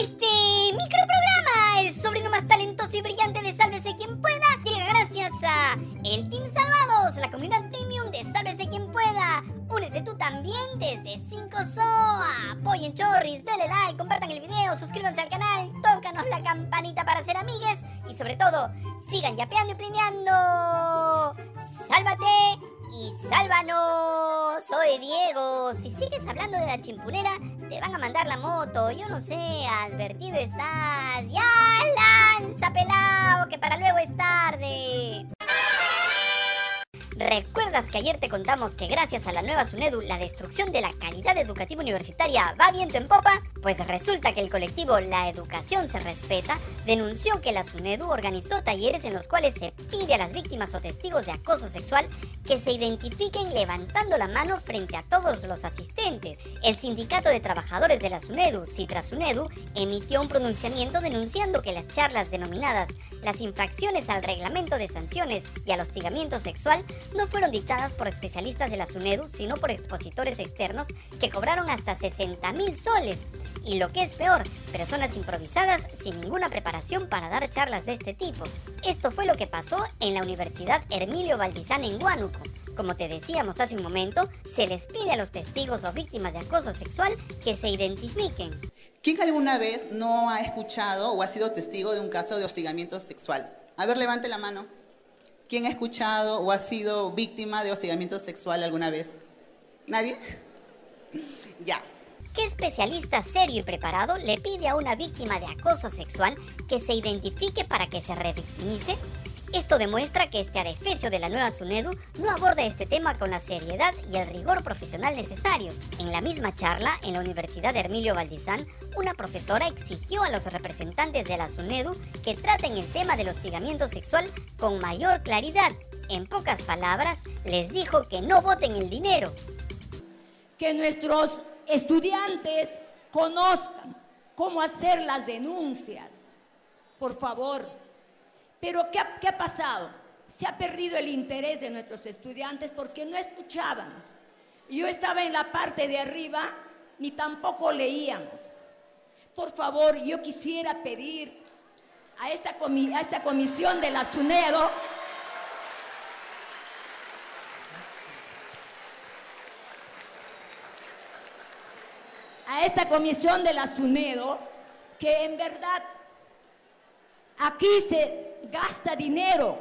Este microprograma, el sobrino más talentoso y brillante de Sálvese quien pueda, llega gracias a el Team Salvados, la comunidad premium de Sálvese quien pueda. Únete tú también desde 5 SOA. Apoyen Chorris, denle like, compartan el video, suscríbanse al canal, tócanos la campanita para ser amigues y sobre todo, sigan yapeando y plineando. Diego. Si sigues hablando de la chimpunera, te van a mandar la moto. Yo no sé, advertido estás. Ya lanza, pelao, que para luego es tarde. ¿Recuerdas que ayer te contamos que gracias a la nueva SUNEDU la destrucción de la calidad educativa universitaria va viento en popa? Pues resulta que el colectivo La Educación se respeta denunció que la SUNEDU organizó talleres en los cuales se pide a las víctimas o testigos de acoso sexual que se identifiquen levantando la mano frente a todos los asistentes. El Sindicato de Trabajadores de la SUNEDU, Citra SUNEDU, emitió un pronunciamiento denunciando que las charlas denominadas las infracciones al reglamento de sanciones y al hostigamiento sexual no fueron dictadas por especialistas de la SUNEDU, sino por expositores externos que cobraron hasta 60 mil soles. Y lo que es peor, personas improvisadas sin ninguna preparación para dar charlas de este tipo. Esto fue lo que pasó en la Universidad Hermilio Valdizán en Huánuco. Como te decíamos hace un momento, se les pide a los testigos o víctimas de acoso sexual que se identifiquen. ¿Quién alguna vez no ha escuchado o ha sido testigo de un caso de hostigamiento sexual? A ver, levante la mano. ¿Quién ha escuchado o ha sido víctima de hostigamiento sexual alguna vez? ¿Nadie? ya. ¿Qué especialista serio y preparado le pide a una víctima de acoso sexual que se identifique para que se revictimice? Esto demuestra que este adefesio de la nueva SUNEDU no aborda este tema con la seriedad y el rigor profesional necesarios. En la misma charla, en la Universidad de Hermilio Valdizán, una profesora exigió a los representantes de la SUNEDU que traten el tema del hostigamiento sexual con mayor claridad. En pocas palabras, les dijo que no voten el dinero. Que nuestros estudiantes conozcan cómo hacer las denuncias. Por favor, pero ¿qué ha, pasado? Se ha perdido el interés de nuestros estudiantes porque no escuchábamos. Yo estaba en la parte de arriba ni tampoco leíamos. Por favor, yo quisiera pedir a esta, a esta comisión de la SUNEDO a esta comisión de la SUNEDO que en verdad aquí se gasta dinero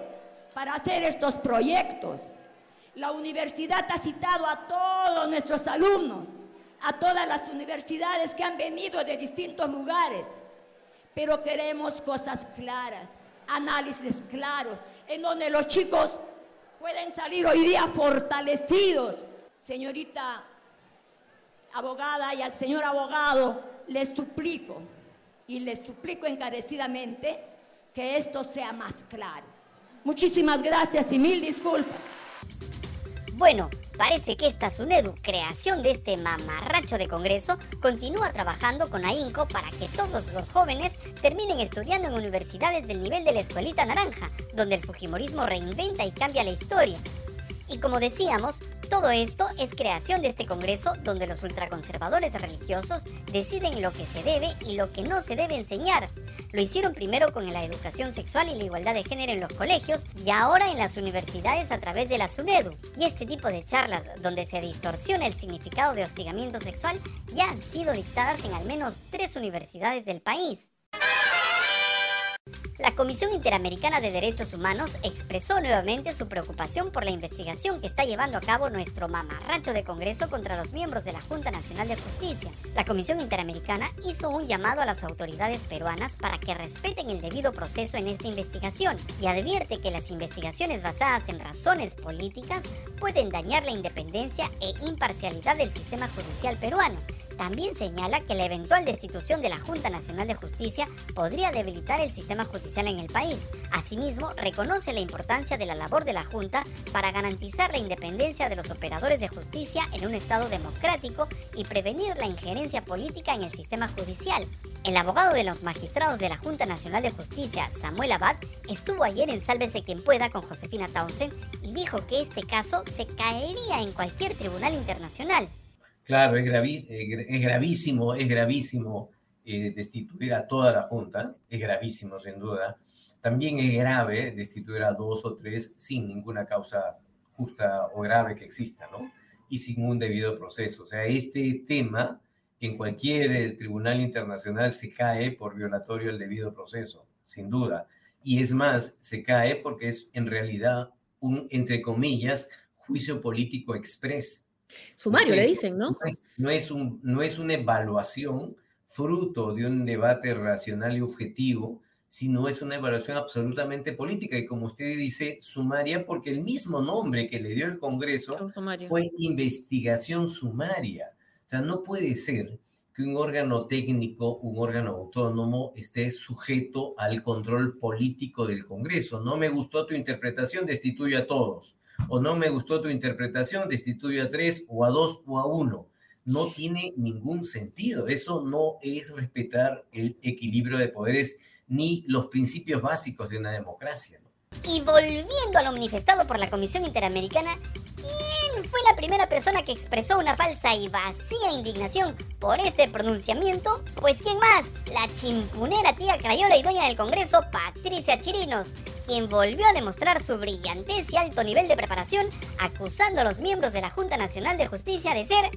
para hacer estos proyectos. La universidad ha citado a todos nuestros alumnos, a todas las universidades que han venido de distintos lugares, pero queremos cosas claras, análisis claros, en donde los chicos pueden salir hoy día fortalecidos. Señorita abogada y al señor abogado, les suplico y les suplico encarecidamente que esto sea más claro. Muchísimas gracias y mil disculpas. Bueno, parece que esta SUNEDU, creación de este mamarracho de Congreso, continúa trabajando con AINCO para que todos los jóvenes terminen estudiando en universidades del nivel de la Escuelita Naranja, donde el Fujimorismo reinventa y cambia la historia. Y como decíamos, todo esto es creación de este Congreso donde los ultraconservadores religiosos deciden lo que se debe y lo que no se debe enseñar. Lo hicieron primero con la educación sexual y la igualdad de género en los colegios y ahora en las universidades a través de la SUNEDU. Y este tipo de charlas donde se distorsiona el significado de hostigamiento sexual ya han sido dictadas en al menos tres universidades del país. La Comisión Interamericana de Derechos Humanos expresó nuevamente su preocupación por la investigación que está llevando a cabo nuestro mamarracho de Congreso contra los miembros de la Junta Nacional de Justicia. La Comisión Interamericana hizo un llamado a las autoridades peruanas para que respeten el debido proceso en esta investigación y advierte que las investigaciones basadas en razones políticas pueden dañar la independencia e imparcialidad del sistema judicial peruano también señala que la eventual destitución de la Junta Nacional de Justicia podría debilitar el sistema judicial en el país. Asimismo, reconoce la importancia de la labor de la Junta para garantizar la independencia de los operadores de justicia en un Estado democrático y prevenir la injerencia política en el sistema judicial. El abogado de los magistrados de la Junta Nacional de Justicia, Samuel Abad, estuvo ayer en Sálvese quien pueda con Josefina Townsend y dijo que este caso se caería en cualquier tribunal internacional. Claro, es, eh, es gravísimo, es gravísimo eh, destituir a toda la Junta, es gravísimo sin duda. También es grave destituir a dos o tres sin ninguna causa justa o grave que exista, ¿no? Y sin un debido proceso. O sea, este tema en cualquier eh, tribunal internacional se cae por violatorio del debido proceso, sin duda. Y es más, se cae porque es en realidad un, entre comillas, juicio político express. Sumario, le dicen, ¿no? No es, un, no es una evaluación fruto de un debate racional y objetivo, sino es una evaluación absolutamente política y como usted dice, sumaria, porque el mismo nombre que le dio el Congreso fue investigación sumaria. O sea, no puede ser que un órgano técnico, un órgano autónomo, esté sujeto al control político del Congreso. No me gustó tu interpretación, destituyo a todos. O no me gustó tu interpretación, destituyo a tres o a dos o a uno. No tiene ningún sentido. Eso no es respetar el equilibrio de poderes ni los principios básicos de una democracia. Y volviendo a lo manifestado por la Comisión Interamericana, ¿quién fue la primera persona que expresó una falsa y vacía indignación por este pronunciamiento? Pues ¿quién más? La chimpunera tía Crayola y dueña del Congreso, Patricia Chirinos, quien volvió a demostrar su brillantez y alto nivel de preparación, acusando a los miembros de la Junta Nacional de Justicia de ser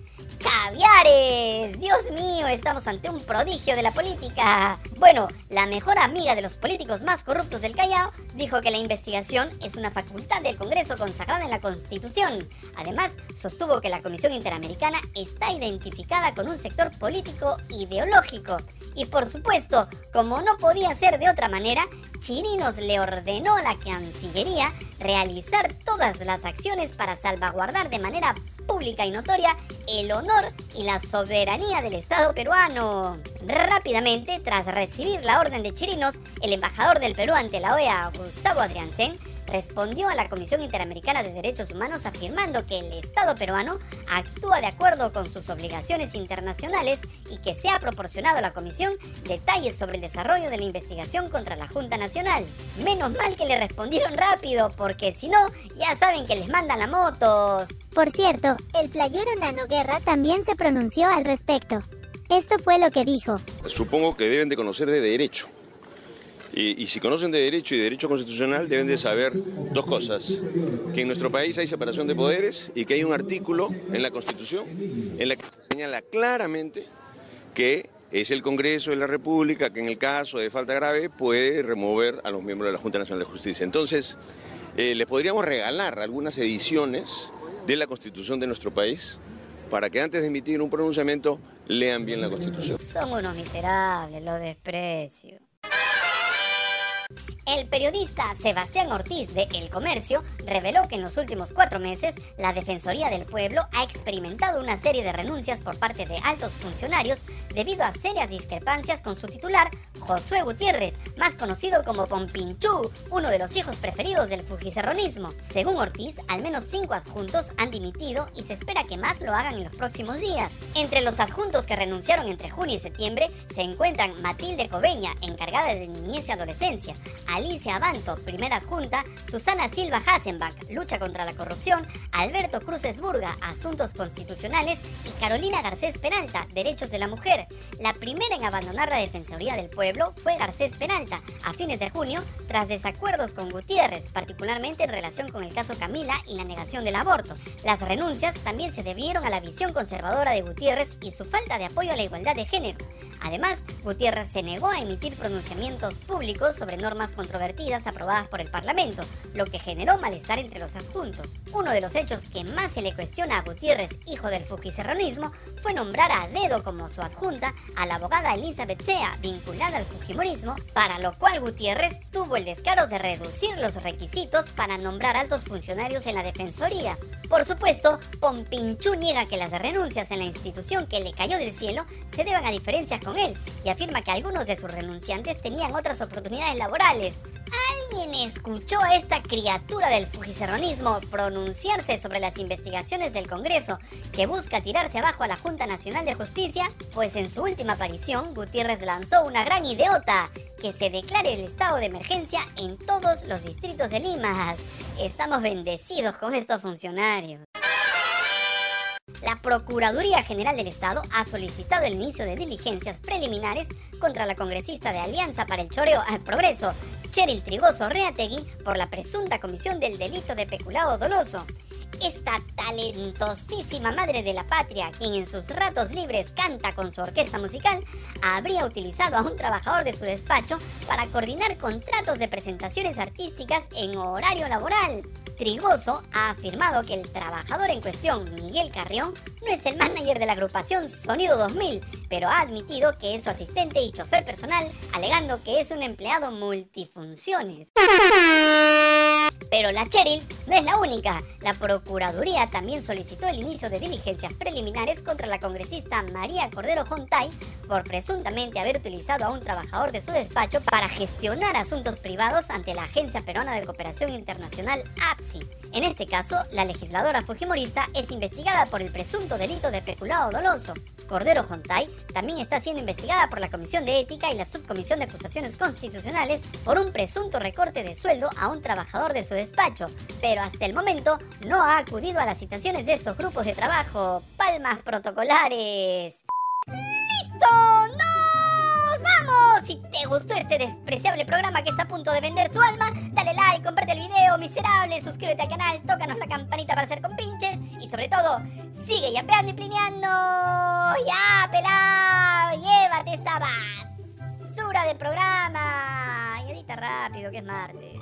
caviares. Dios mío, estamos ante un prodigio de la política. Bueno, la mejor amiga de los políticos más corruptos del Callao dijo que la investigación es una facultad del Congreso consagrada en la Constitución. Además, sostuvo que la Comisión Interamericana está identificada con un sector político ideológico. Y por supuesto, como no podía ser de otra manera, Chirinos le ordenó a la Cancillería realizar todas las acciones para salvaguardar de manera pública y notoria el honor y la soberanía del Estado peruano. Rápidamente, tras recibir la orden de Chirinos, el embajador del Perú ante la OEA, Gustavo Adriansen, respondió a la Comisión Interamericana de Derechos Humanos afirmando que el Estado peruano actúa de acuerdo con sus obligaciones internacionales y que se ha proporcionado a la Comisión detalles sobre el desarrollo de la investigación contra la Junta Nacional. Menos mal que le respondieron rápido, porque si no, ya saben que les mandan la motos. Por cierto, el playero Nano Guerra también se pronunció al respecto. Esto fue lo que dijo. Supongo que deben de conocer de derecho y, si conocen de derecho y derecho constitucional, deben de saber dos cosas. Que en nuestro país hay separación de poderes y que hay un artículo en la Constitución en la que se señala claramente que es el Congreso de la República que en el caso de falta grave puede remover a los miembros de la Junta Nacional de Justicia. Entonces, eh, les podríamos regalar algunas ediciones de la Constitución de nuestro país para que antes de emitir un pronunciamiento lean bien la Constitución. Son unos miserables, lo desprecio. El periodista Sebastián Ortiz de El Comercio reveló que en los últimos cuatro meses la Defensoría del Pueblo ha experimentado una serie de renuncias por parte de altos funcionarios debido a serias discrepancias con su titular, Josué Gutiérrez, más conocido como Pompinchú, uno de los hijos preferidos del fujicerronismo. Según Ortiz, al menos cinco adjuntos han dimitido y se espera que más lo hagan en los próximos días. Entre los adjuntos que renunciaron entre junio y septiembre se encuentran Matilde Cobeña, encargada de niñez y adolescencia, Alicia Abanto, primera adjunta, Susana Silva Hasenbach, lucha contra la corrupción, Alberto Cruz Burga, asuntos constitucionales y Carolina Garcés Penalta, derechos de la mujer. La primera en abandonar la Defensoría del Pueblo fue Garcés Penalta, a fines de junio, tras desacuerdos con Gutiérrez, particularmente en relación con el caso Camila y la negación del aborto. Las renuncias también se debieron a la visión conservadora de Gutiérrez y su falta de apoyo a la igualdad de género. Además, Gutiérrez se negó a emitir pronunciamientos públicos sobre normas controvertidas aprobadas por el Parlamento, lo que generó malestar entre los adjuntos. Uno de los hechos que más se le cuestiona a Gutiérrez, hijo del fujicerronismo, fue nombrar a dedo como su adjunta a la abogada Elizabeth Sea, vinculada al fujimorismo, para lo cual Gutiérrez tuvo el descaro de reducir los requisitos para nombrar altos funcionarios en la Defensoría. Por supuesto, Pompinchú niega que las renuncias en la institución que le cayó del cielo se deban a diferencias con él y afirma que algunos de sus renunciantes tenían otras oportunidades laborales. ¿Alguien escuchó a esta criatura del fujicerronismo pronunciarse sobre las investigaciones del Congreso que busca tirarse abajo a la Junta Nacional de Justicia? Pues en su última aparición, Gutiérrez lanzó una gran idiota, que se declare el estado de emergencia en todos los distritos de Lima. Estamos bendecidos con estos funcionarios. La Procuraduría General del Estado ha solicitado el inicio de diligencias preliminares contra la congresista de Alianza para el Choreo al Progreso, Cheryl Trigoso Reategui, por la presunta comisión del delito de peculado doloso. Esta talentosísima madre de la patria, quien en sus ratos libres canta con su orquesta musical, habría utilizado a un trabajador de su despacho para coordinar contratos de presentaciones artísticas en horario laboral. Trigoso ha afirmado que el trabajador en cuestión, Miguel Carrión, no es el manager de la agrupación Sonido 2000, pero ha admitido que es su asistente y chofer personal, alegando que es un empleado multifunciones. Pero la Cheryl no es la única. La Procuraduría también solicitó el inicio de diligencias preliminares contra la congresista María Cordero Jontay por presuntamente haber utilizado a un trabajador de su despacho para gestionar asuntos privados ante la Agencia Peruana de Cooperación Internacional APSI. En este caso, la legisladora fujimorista es investigada por el presunto delito de peculado doloso. Cordero Jontay también está siendo investigada por la Comisión de Ética y la Subcomisión de Acusaciones Constitucionales por un presunto recorte de sueldo a un trabajador de su despacho, pero hasta el momento no ha acudido a las citaciones de estos grupos de trabajo. Palmas protocolares. Si te gustó este despreciable programa que está a punto de vender su alma, dale like, comparte el video, miserable, suscríbete al canal, tócanos la campanita para hacer compinches y sobre todo, sigue yapeando y plineando. ¡Ya, pelado! ¡Llévate esta basura de programa! Y edita rápido, que es martes.